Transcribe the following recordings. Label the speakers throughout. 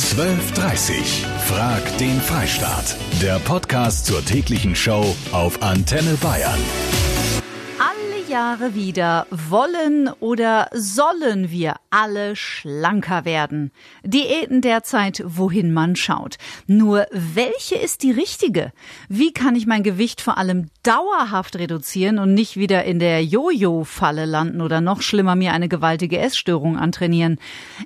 Speaker 1: 1230. Frag den Freistaat. Der Podcast zur täglichen Show auf Antenne Bayern.
Speaker 2: Jahre wieder wollen oder sollen wir alle schlanker werden. Diäten derzeit, wohin man schaut. Nur welche ist die richtige? Wie kann ich mein Gewicht vor allem dauerhaft reduzieren und nicht wieder in der Jojo-Falle landen oder noch schlimmer mir eine gewaltige Essstörung antrainieren?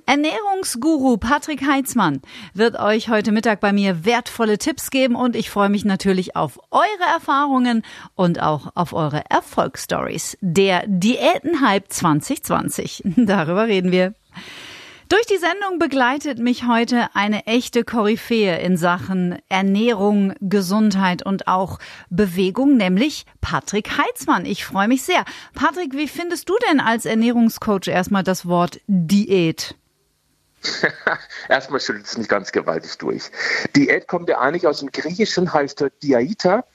Speaker 2: Ernährungsguru Patrick Heitzmann wird euch heute Mittag bei mir wertvolle Tipps geben und ich freue mich natürlich auf eure Erfahrungen und auch auf eure Erfolgsstories der Diätenhype 2020. Darüber reden wir. Durch die Sendung begleitet mich heute eine echte Koryphäe in Sachen Ernährung, Gesundheit und auch Bewegung, nämlich Patrick Heitzmann. Ich freue mich sehr. Patrick, wie findest du denn als Ernährungscoach erstmal das Wort Diät?
Speaker 3: erstmal schüttelt es nicht ganz gewaltig durch. Diät kommt ja eigentlich aus dem Griechischen, heißt Diaita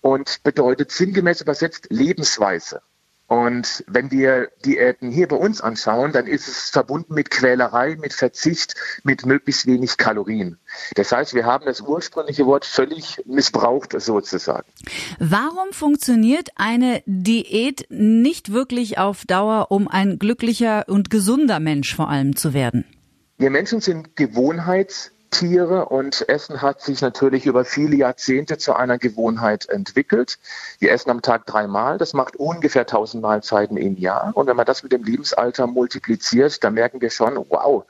Speaker 3: und bedeutet sinngemäß übersetzt Lebensweise. Und wenn wir Diäten hier bei uns anschauen, dann ist es verbunden mit Quälerei, mit Verzicht, mit möglichst wenig Kalorien. Das heißt, wir haben das ursprüngliche Wort völlig missbraucht sozusagen.
Speaker 2: Warum funktioniert eine Diät nicht wirklich auf Dauer, um ein glücklicher und gesunder Mensch vor allem zu werden?
Speaker 3: Wir Menschen sind Gewohnheits Tiere und Essen hat sich natürlich über viele Jahrzehnte zu einer Gewohnheit entwickelt. Wir essen am Tag dreimal, das macht ungefähr 1000 Mahlzeiten im Jahr. Und wenn man das mit dem Lebensalter multipliziert, dann merken wir schon, wow,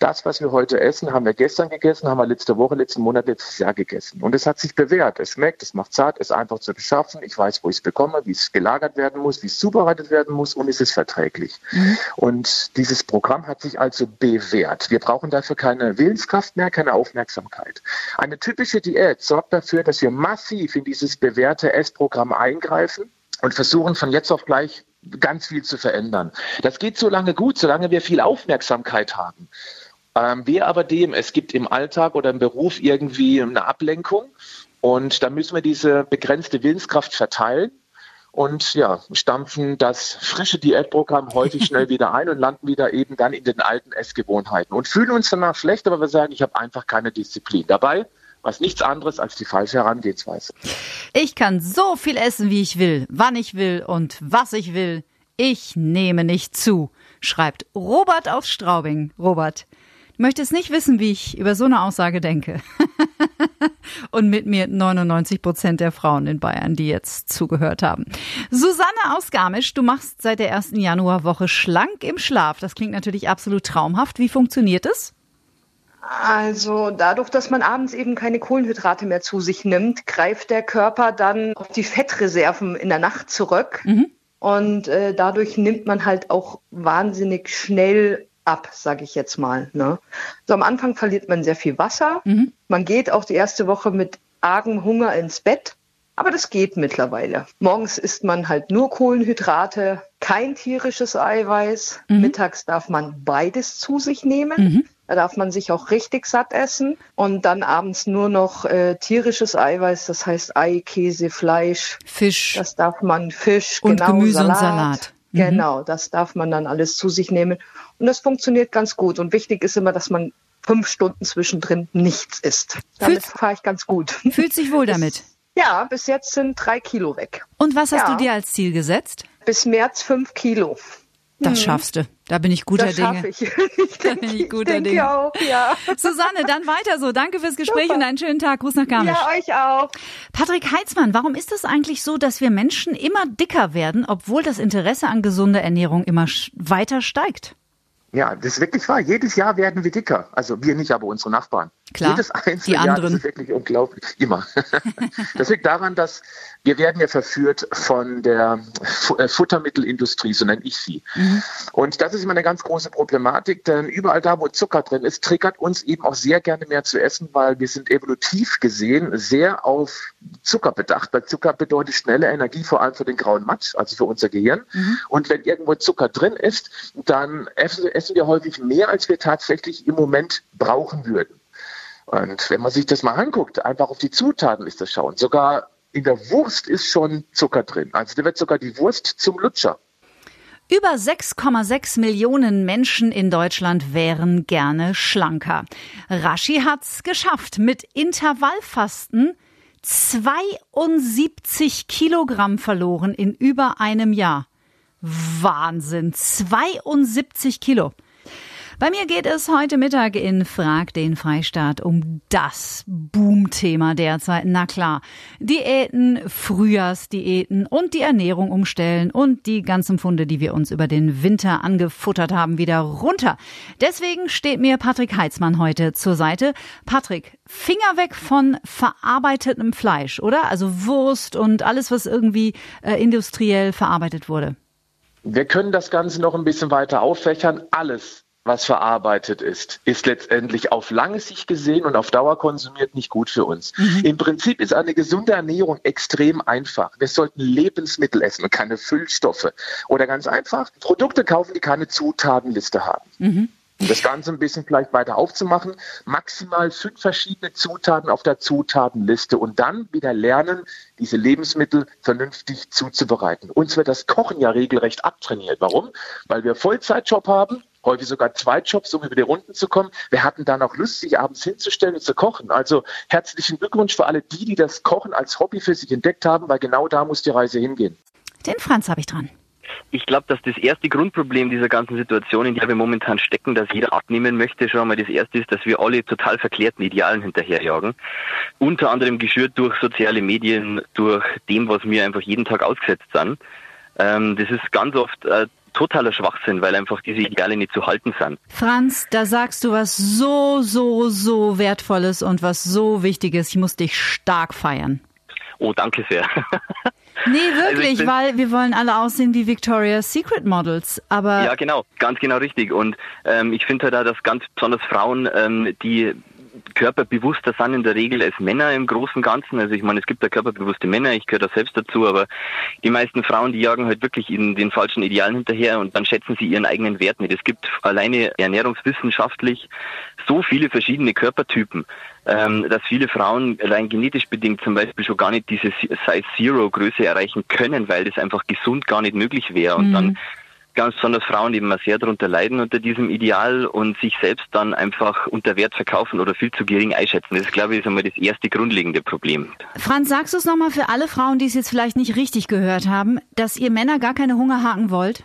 Speaker 3: das, was wir heute essen, haben wir gestern gegessen, haben wir letzte Woche, letzten Monat, letztes Jahr gegessen. Und es hat sich bewährt. Es schmeckt, es macht zart, es ist einfach zu beschaffen. Ich weiß, wo ich es bekomme, wie es gelagert werden muss, wie es zubereitet werden muss und es ist verträglich. Mhm. Und dieses Programm hat sich also bewährt. Wir brauchen dafür keine Willenskraft mehr, keine Aufmerksamkeit. Eine typische Diät sorgt dafür, dass wir massiv in dieses bewährte Essprogramm eingreifen und versuchen von jetzt auf gleich ganz viel zu verändern. Das geht so lange gut, solange wir viel Aufmerksamkeit haben. Ähm, wir aber dem, es gibt im Alltag oder im Beruf irgendwie eine Ablenkung und da müssen wir diese begrenzte Willenskraft verteilen und ja, stampfen das frische Diätprogramm häufig schnell wieder ein und landen wieder eben dann in den alten Essgewohnheiten und fühlen uns danach schlecht, aber wir sagen, ich habe einfach keine Disziplin dabei. Was nichts anderes als die falsche Herangehensweise.
Speaker 2: Ich kann so viel essen, wie ich will, wann ich will und was ich will. Ich nehme nicht zu, schreibt Robert aus Straubing. Robert, möchtest nicht wissen, wie ich über so eine Aussage denke. Und mit mir 99 Prozent der Frauen in Bayern, die jetzt zugehört haben. Susanne aus Garmisch, du machst seit der ersten Januarwoche schlank im Schlaf. Das klingt natürlich absolut traumhaft. Wie funktioniert es?
Speaker 4: Also dadurch, dass man abends eben keine Kohlenhydrate mehr zu sich nimmt, greift der Körper dann auf die Fettreserven in der Nacht zurück. Mhm. Und äh, dadurch nimmt man halt auch wahnsinnig schnell ab, sage ich jetzt mal. Ne? So am Anfang verliert man sehr viel Wasser. Mhm. Man geht auch die erste Woche mit argem Hunger ins Bett. Aber das geht mittlerweile. Morgens isst man halt nur Kohlenhydrate, kein tierisches Eiweiß. Mhm. Mittags darf man beides zu sich nehmen. Mhm. Da darf man sich auch richtig satt essen. Und dann abends nur noch äh, tierisches Eiweiß, das heißt Ei, Käse, Fleisch.
Speaker 2: Fisch.
Speaker 4: Das darf man, Fisch,
Speaker 2: und
Speaker 4: genau,
Speaker 2: Gemüse
Speaker 4: Salat.
Speaker 2: und Salat.
Speaker 4: Mhm. Genau, das darf man dann alles zu sich nehmen. Und das funktioniert ganz gut. Und wichtig ist immer, dass man fünf Stunden zwischendrin nichts isst. Damit fahre ich ganz gut.
Speaker 2: Fühlt sich wohl damit?
Speaker 4: Ja, bis jetzt sind drei Kilo weg.
Speaker 2: Und was hast
Speaker 4: ja.
Speaker 2: du dir als Ziel gesetzt?
Speaker 4: Bis März fünf Kilo.
Speaker 2: Das hm. schaffst du. Da bin ich guter
Speaker 4: das
Speaker 2: Dinge.
Speaker 4: Ich. ich da bin ich guter ich Dinge. Auch, ja.
Speaker 2: Susanne, dann weiter so. Danke fürs Gespräch Super. und einen schönen Tag. Gruß nach Garmisch.
Speaker 4: Ja, euch auch.
Speaker 2: Patrick Heitzmann, warum ist es eigentlich so, dass wir Menschen immer dicker werden, obwohl das Interesse an gesunder Ernährung immer weiter steigt?
Speaker 3: Ja, das ist wirklich wahr. Jedes Jahr werden wir dicker. Also wir nicht, aber unsere Nachbarn.
Speaker 2: Klar,
Speaker 3: Jedes einzelne
Speaker 2: die anderen.
Speaker 3: Jahr, das ist wirklich unglaublich. Immer. das liegt daran, dass wir werden ja verführt von der äh, Futtermittelindustrie, so nenne ich sie. Mhm. Und das ist immer eine ganz große Problematik, denn überall da, wo Zucker drin ist, triggert uns eben auch sehr gerne mehr zu essen, weil wir sind evolutiv gesehen sehr auf Zucker bedacht. Weil Zucker bedeutet schnelle Energie, vor allem für den grauen Matsch, also für unser Gehirn. Mhm. Und wenn irgendwo Zucker drin ist, dann essen, essen wir häufig mehr, als wir tatsächlich im Moment brauchen würden. Und wenn man sich das mal anguckt, einfach auf die Zutaten ist das schauen. Sogar in der Wurst ist schon Zucker drin. Also da wird sogar die Wurst zum Lutscher.
Speaker 2: Über 6,6 Millionen Menschen in Deutschland wären gerne schlanker. Rashi hat's geschafft. Mit Intervallfasten 72 Kilogramm verloren in über einem Jahr. Wahnsinn. 72 Kilo. Bei mir geht es heute Mittag in Frag den Freistaat um das Boomthema derzeit. Na klar, Diäten, Frühjahrsdiäten und die Ernährung umstellen und die ganzen Funde, die wir uns über den Winter angefuttert haben, wieder runter. Deswegen steht mir Patrick Heitzmann heute zur Seite. Patrick, Finger weg von verarbeitetem Fleisch, oder? Also Wurst und alles, was irgendwie äh, industriell verarbeitet wurde.
Speaker 3: Wir können das Ganze noch ein bisschen weiter auffächern. Alles, was verarbeitet ist, ist letztendlich auf lange Sicht gesehen und auf Dauer konsumiert nicht gut für uns. Mhm. Im Prinzip ist eine gesunde Ernährung extrem einfach. Wir sollten Lebensmittel essen und keine Füllstoffe. Oder ganz einfach, Produkte kaufen, die keine Zutatenliste haben. Mhm. Um das Ganze ein bisschen vielleicht weiter aufzumachen, maximal fünf verschiedene Zutaten auf der Zutatenliste und dann wieder lernen, diese Lebensmittel vernünftig zuzubereiten. Uns wird das Kochen ja regelrecht abtrainiert. Warum? Weil wir Vollzeitjob haben, häufig sogar zwei Jobs, um über die Runden zu kommen. Wir hatten dann auch Lust, sich abends hinzustellen und zu kochen. Also herzlichen Glückwunsch für alle die, die das Kochen als Hobby für sich entdeckt haben, weil genau da muss die Reise hingehen.
Speaker 2: Den Franz habe ich dran.
Speaker 5: Ich glaube, dass das erste Grundproblem dieser ganzen Situation, in der wir momentan stecken, dass jeder abnehmen möchte, schon mal das erste ist, dass wir alle total verklärten Idealen hinterherjagen. Unter anderem geschürt durch soziale Medien, durch dem, was wir einfach jeden Tag ausgesetzt sind. Ähm, das ist ganz oft äh, totaler Schwachsinn, weil einfach diese Ideale nicht zu halten sind.
Speaker 2: Franz, da sagst du was so, so, so Wertvolles und was so Wichtiges. Ich muss dich stark feiern.
Speaker 5: Oh, danke sehr.
Speaker 2: Nee, wirklich, also weil wir wollen alle aussehen wie Victoria's Secret Models. Aber
Speaker 5: ja, genau, ganz genau richtig. Und ähm, ich finde halt auch, dass ganz besonders Frauen, ähm, die körperbewusster sind in der Regel als Männer im Großen Ganzen. Also ich meine, es gibt da körperbewusste Männer, ich gehöre da selbst dazu, aber die meisten Frauen, die jagen halt wirklich in den falschen Idealen hinterher und dann schätzen sie ihren eigenen Wert nicht. Es gibt alleine ernährungswissenschaftlich so viele verschiedene Körpertypen, ähm, dass viele Frauen rein genetisch bedingt zum Beispiel schon gar nicht diese Size Zero Größe erreichen können, weil das einfach gesund gar nicht möglich wäre. Und mhm. dann ganz besonders Frauen eben sehr darunter leiden unter diesem Ideal und sich selbst dann einfach unter Wert verkaufen oder viel zu gering einschätzen. Das, glaube ich, ist einmal das erste grundlegende Problem.
Speaker 2: Franz, sagst du es nochmal für alle Frauen, die es jetzt vielleicht nicht richtig gehört haben, dass ihr Männer gar keine Hungerhaken wollt?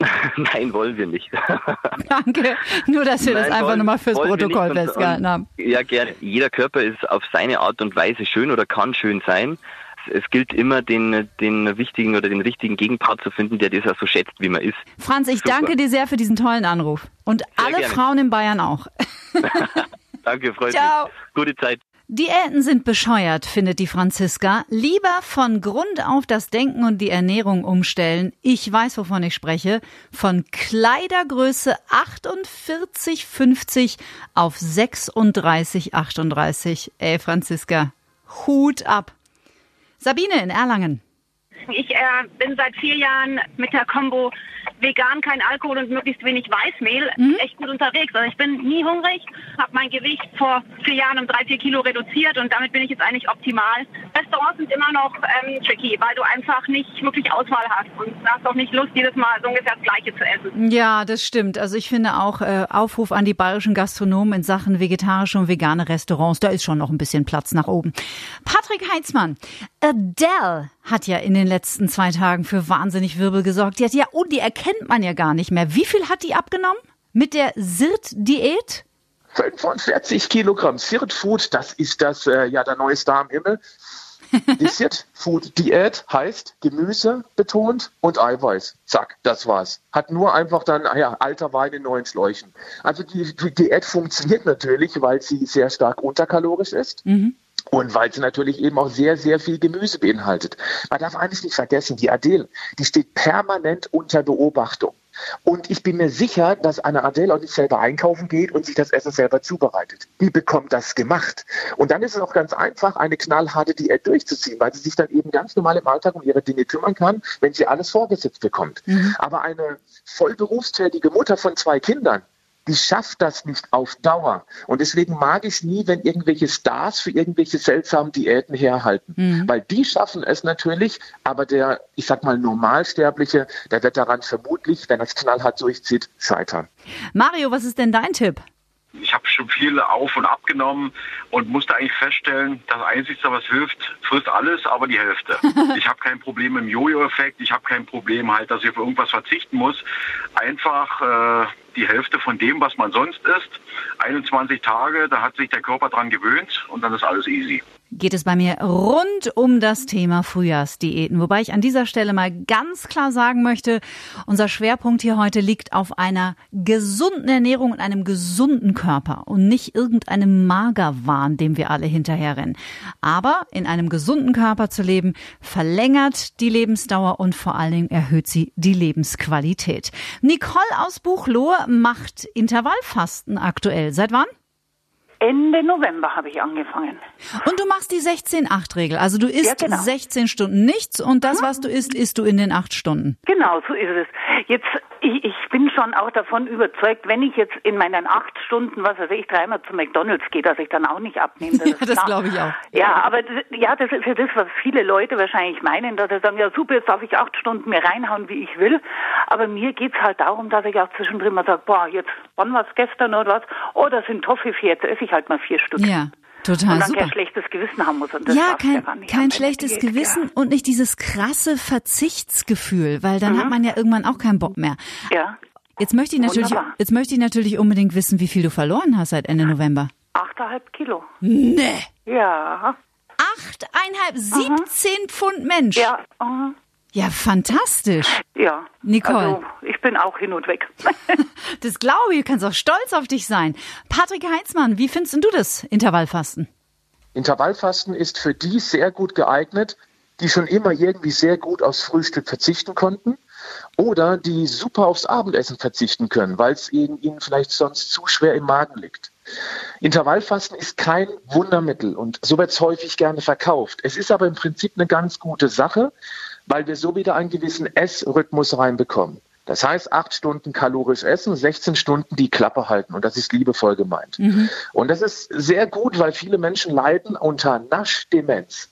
Speaker 5: Nein, wollen wir nicht.
Speaker 2: Danke. Nur, dass wir Nein, das einfach nochmal fürs Protokoll festgehalten haben.
Speaker 5: Ja, gerne. Jeder Körper ist auf seine Art und Weise schön oder kann schön sein es gilt immer, den, den wichtigen oder den richtigen Gegenpart zu finden, der das auch so schätzt, wie man ist.
Speaker 2: Franz, ich Super. danke dir sehr für diesen tollen Anruf. Und sehr alle gerne. Frauen in Bayern auch.
Speaker 5: danke, freut Ciao. mich. Gute Zeit.
Speaker 2: Diäten sind bescheuert, findet die Franziska. Lieber von Grund auf das Denken und die Ernährung umstellen. Ich weiß, wovon ich spreche. Von Kleidergröße 48,50 auf 36,38. Ey, Franziska, Hut ab. Sabine in Erlangen.
Speaker 6: Ich äh, bin seit vier Jahren mit der Combo vegan, kein Alkohol und möglichst wenig Weißmehl mhm. echt gut unterwegs. Also ich bin nie hungrig, habe mein Gewicht vor vier Jahren um drei, vier Kilo reduziert und damit bin ich jetzt eigentlich optimal. Restaurants sind immer noch ähm, tricky, weil du einfach nicht wirklich Auswahl hast und hast auch nicht Lust, jedes Mal so ungefähr das Gleiche zu essen.
Speaker 2: Ja, das stimmt. Also ich finde auch äh, Aufruf an die bayerischen Gastronomen in Sachen vegetarische und vegane Restaurants, da ist schon noch ein bisschen Platz nach oben. Patrick Heitzmann, Adele hat ja in den letzten zwei Tagen für wahnsinnig Wirbel gesorgt. Die hat ja, oh, die erkennt man ja gar nicht mehr. Wie viel hat die abgenommen mit der SIRT-Diät?
Speaker 3: 45 Kilogramm Sirt Food, das ist das, äh, ja, der neue Star im Himmel. Die Sirt Food Diät heißt Gemüse betont und Eiweiß. Zack, das war's. Hat nur einfach dann, ja, alter Wein in neuen Schläuchen. Also die, die Diät funktioniert natürlich, weil sie sehr stark unterkalorisch ist. Mhm. Und weil sie natürlich eben auch sehr, sehr viel Gemüse beinhaltet. Man darf eines nicht vergessen, die Adele, die steht permanent unter Beobachtung. Und ich bin mir sicher, dass eine Adele auch nicht selber einkaufen geht und sich das Essen selber zubereitet. Die bekommt das gemacht. Und dann ist es auch ganz einfach, eine knallharte Diät durchzuziehen, weil sie sich dann eben ganz normal im Alltag um ihre Dinge kümmern kann, wenn sie alles vorgesetzt bekommt. Mhm. Aber eine voll berufstätige Mutter von zwei Kindern, die schafft das nicht auf Dauer. Und deswegen mag ich nie, wenn irgendwelche Stars für irgendwelche seltsamen Diäten herhalten. Mhm. Weil die schaffen es natürlich, aber der, ich sag mal, Normalsterbliche, der wird daran vermutlich, wenn er es knallhart durchzieht, scheitern.
Speaker 2: Mario, was ist denn dein Tipp?
Speaker 7: Ich habe schon viel auf und abgenommen und musste eigentlich feststellen, das Einzige, was hilft, frisst alles, aber die Hälfte. ich habe kein Problem im Jojo-Effekt, ich habe kein Problem halt, dass ich auf irgendwas verzichten muss. Einfach äh, die Hälfte von dem, was man sonst isst. 21 Tage, da hat sich der Körper dran gewöhnt und dann ist alles easy
Speaker 2: geht es bei mir rund um das Thema Frühjahrsdiäten. Wobei ich an dieser Stelle mal ganz klar sagen möchte, unser Schwerpunkt hier heute liegt auf einer gesunden Ernährung und einem gesunden Körper und nicht irgendeinem Magerwahn, dem wir alle hinterherrennen. Aber in einem gesunden Körper zu leben, verlängert die Lebensdauer und vor allen Dingen erhöht sie die Lebensqualität. Nicole aus Buchlohe macht Intervallfasten aktuell. Seit wann?
Speaker 8: Ende November habe ich angefangen.
Speaker 2: Und du machst die 16-8-Regel. Also du isst ja, genau. 16 Stunden nichts und das, was du isst, isst du in den 8 Stunden.
Speaker 8: Genau, so ist es. Jetzt, ich, ich bin schon auch davon überzeugt, wenn ich jetzt in meinen acht Stunden, was weiß ich, dreimal zu McDonalds gehe, dass ich dann auch nicht abnehme.
Speaker 2: Das ja, das glaube ich auch.
Speaker 8: Ja, aber das, ja, das ist ja das, was viele Leute wahrscheinlich meinen, dass sie sagen, ja super, jetzt darf ich acht Stunden mir reinhauen, wie ich will. Aber mir geht's halt darum, dass ich auch zwischendrin mal sage, boah, jetzt, wann war's gestern oder was? Oh, das sind Toffifee, jetzt esse ich halt mal vier Stück.
Speaker 2: Ja. Total
Speaker 8: und dann
Speaker 2: super.
Speaker 8: kein schlechtes Gewissen haben muss. Und das
Speaker 2: ja, kein, kein schlechtes Gewissen ja. und nicht dieses krasse Verzichtsgefühl, weil dann mhm. hat man ja irgendwann auch keinen Bock mehr.
Speaker 8: Ja.
Speaker 2: Jetzt möchte ich natürlich, jetzt möchte ich natürlich unbedingt wissen, wie viel du verloren hast seit Ende November.
Speaker 8: Achteinhalb Kilo.
Speaker 2: Nee.
Speaker 8: Ja.
Speaker 2: Achteinhalb, siebzehn Pfund Mensch.
Speaker 8: Ja. Uh
Speaker 2: Ja, fantastisch.
Speaker 8: Ja.
Speaker 2: Nicole.
Speaker 8: Also, ich bin auch hin und weg.
Speaker 2: das glaube ich, du kannst auch stolz auf dich sein. Patrick Heitzmann, wie findest du das Intervallfasten?
Speaker 3: Intervallfasten ist für die sehr gut geeignet, die schon immer irgendwie sehr gut aufs Frühstück verzichten konnten oder die super aufs Abendessen verzichten können, weil es ihnen vielleicht sonst zu schwer im Magen liegt. Intervallfasten ist kein Wundermittel und so wird es häufig gerne verkauft. Es ist aber im Prinzip eine ganz gute Sache, weil wir so wieder einen gewissen Essrhythmus reinbekommen. Das heißt, acht Stunden kalorisch essen, 16 Stunden die Klappe halten. Und das ist liebevoll gemeint. Mhm. Und das ist sehr gut, weil viele Menschen leiden unter Naschdemenz.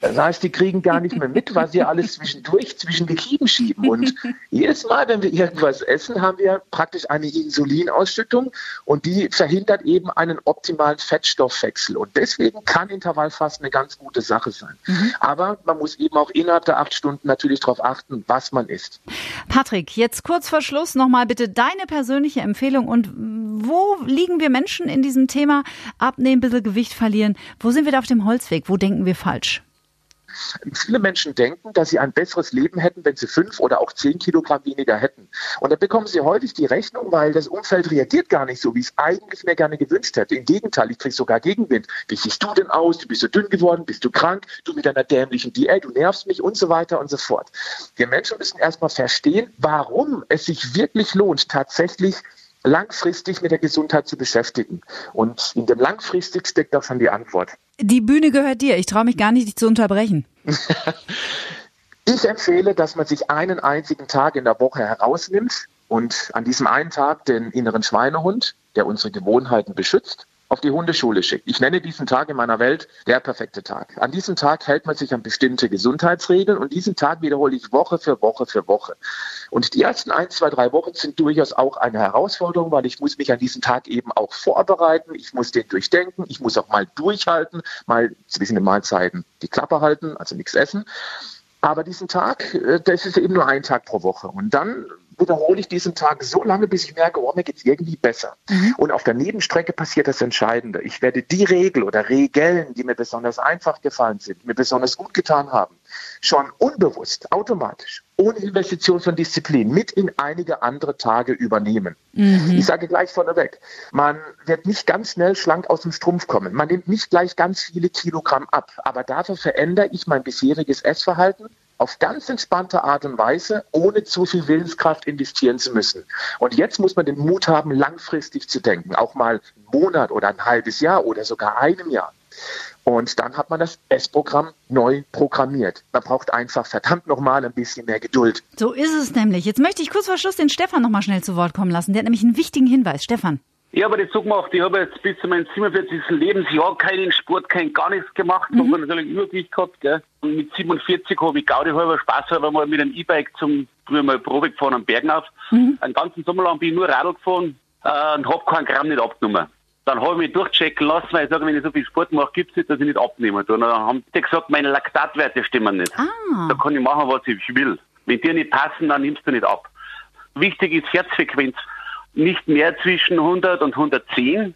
Speaker 3: Das heißt, die kriegen gar nicht mehr mit, was sie alles zwischendurch zwischen die Kiemen schieben. Und jedes Mal, wenn wir irgendwas essen, haben wir praktisch eine Insulinausschüttung und die verhindert eben einen optimalen Fettstoffwechsel. Und deswegen kann Intervallfasten eine ganz gute Sache sein. Mhm. Aber man muss eben auch innerhalb der acht Stunden natürlich darauf achten, was man isst.
Speaker 2: Patrick, jetzt kurz vor Schluss nochmal bitte deine persönliche Empfehlung und wo liegen wir Menschen in diesem Thema abnehmen, ein bisschen Gewicht verlieren? Wo sind wir da auf dem Holzweg? Wo denken wir falsch?
Speaker 3: Viele Menschen denken, dass sie ein besseres Leben hätten, wenn sie fünf oder auch zehn Kilogramm weniger hätten. Und da bekommen sie häufig die Rechnung, weil das Umfeld reagiert gar nicht so, wie es eigentlich mir gerne gewünscht hätte. Im Gegenteil, ich kriege sogar Gegenwind. Wie siehst du denn aus? Du bist so dünn geworden, bist du krank, du mit deiner dämlichen Diät, du nervst mich und so weiter und so fort. Wir Menschen müssen erstmal verstehen, warum es sich wirklich lohnt, tatsächlich langfristig mit der Gesundheit zu beschäftigen. Und in dem langfristig steckt auch schon die Antwort.
Speaker 2: Die Bühne gehört dir. Ich traue mich gar nicht, dich zu unterbrechen.
Speaker 3: ich empfehle, dass man sich einen einzigen Tag in der Woche herausnimmt und an diesem einen Tag den inneren Schweinehund, der unsere Gewohnheiten beschützt, auf die Hundeschule schickt. Ich nenne diesen Tag in meiner Welt der perfekte Tag. An diesem Tag hält man sich an bestimmte Gesundheitsregeln und diesen Tag wiederhole ich Woche für Woche für Woche. Und die ersten ein, zwei, drei Wochen sind durchaus auch eine Herausforderung, weil ich muss mich an diesen Tag eben auch vorbereiten. Ich muss den durchdenken. Ich muss auch mal durchhalten, mal zwischen den Mahlzeiten die Klappe halten, also nichts essen. Aber diesen Tag, äh, das ist eben nur ein Tag pro Woche. Und dann wiederhole ich diesen Tag so lange, bis ich merke, oh, mir geht es irgendwie besser. Mhm. Und auf der Nebenstrecke passiert das Entscheidende. Ich werde die Regel oder Regeln, die mir besonders einfach gefallen sind, mir besonders gut getan haben, schon unbewusst, automatisch, ohne Investition von Disziplin mit in einige andere Tage übernehmen. Mhm. Ich sage gleich vorneweg, man wird nicht ganz schnell schlank aus dem Strumpf kommen. Man nimmt nicht gleich ganz viele Kilogramm ab, aber dafür verändere ich mein bisheriges Essverhalten auf ganz entspannte Art und Weise, ohne zu viel Willenskraft investieren zu müssen. Und jetzt muss man den Mut haben, langfristig zu denken, auch mal einen Monat oder ein halbes Jahr oder sogar einem Jahr. Und dann hat man das Essprogramm neu programmiert. Man braucht einfach verdammt nochmal ein bisschen mehr Geduld.
Speaker 2: So ist es nämlich. Jetzt möchte ich kurz vor Schluss den Stefan nochmal schnell zu Wort kommen lassen. Der hat nämlich einen wichtigen Hinweis. Stefan.
Speaker 9: Ich habe das so gemacht, ich habe jetzt bis zu meinem 47. Lebensjahr keinen Sport, kein gar nichts gemacht, mhm. habe natürlich Übergewicht gehabt, gell. Und mit 47 habe ich Gaudi halber Spaß halber mal mit einem E-Bike zum, früher mal Probe gefahren am Bergen auf. Mhm. Einen ganzen Sommer lang bin ich nur Radl gefahren, äh, und habe keinen Gramm nicht abgenommen. Dann habe ich mich durchchecken lassen, weil ich sage, wenn ich so viel Sport mache, gibt es nicht, dass ich nicht abnehme. Und dann haben die gesagt, meine Laktatwerte stimmen nicht. Ah. Da kann ich machen, was ich will. Wenn die nicht passen, dann nimmst du nicht ab. Wichtig ist Herzfrequenz nicht mehr zwischen 100 und 110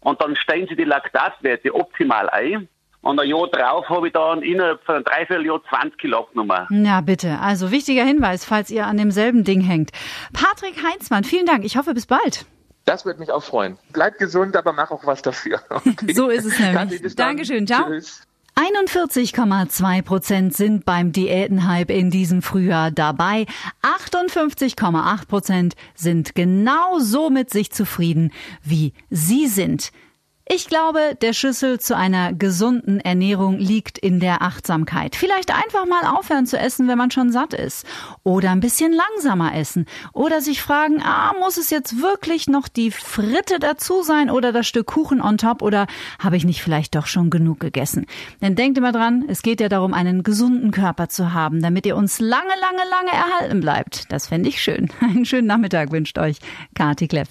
Speaker 9: und dann stellen sie die Laktatwerte optimal ein. Und ein Jahr drauf habe ich dann innerhalb von einem Dreivierteljahr 20 Kilo abgenommen.
Speaker 2: Ja, bitte. Also wichtiger Hinweis, falls ihr an demselben Ding hängt. Patrick Heinzmann, vielen Dank. Ich hoffe, bis bald.
Speaker 3: Das würde mich auch freuen. Bleib gesund, aber mach auch was dafür.
Speaker 2: Okay. so ist es nämlich. Dankeschön. Ciao. Tschüss. 41,2 Prozent sind beim Diätenhype in diesem Frühjahr dabei. 58,8 Prozent sind genau so mit sich zufrieden, wie Sie sind. Ich glaube, der Schlüssel zu einer gesunden Ernährung liegt in der Achtsamkeit. Vielleicht einfach mal aufhören zu essen, wenn man schon satt ist. Oder ein bisschen langsamer essen. Oder sich fragen, ah, muss es jetzt wirklich noch die Fritte dazu sein oder das Stück Kuchen on top oder habe ich nicht vielleicht doch schon genug gegessen? Denn denkt immer dran, es geht ja darum, einen gesunden Körper zu haben, damit ihr uns lange, lange, lange erhalten bleibt. Das fände ich schön. Einen schönen Nachmittag wünscht euch Kati Kleff.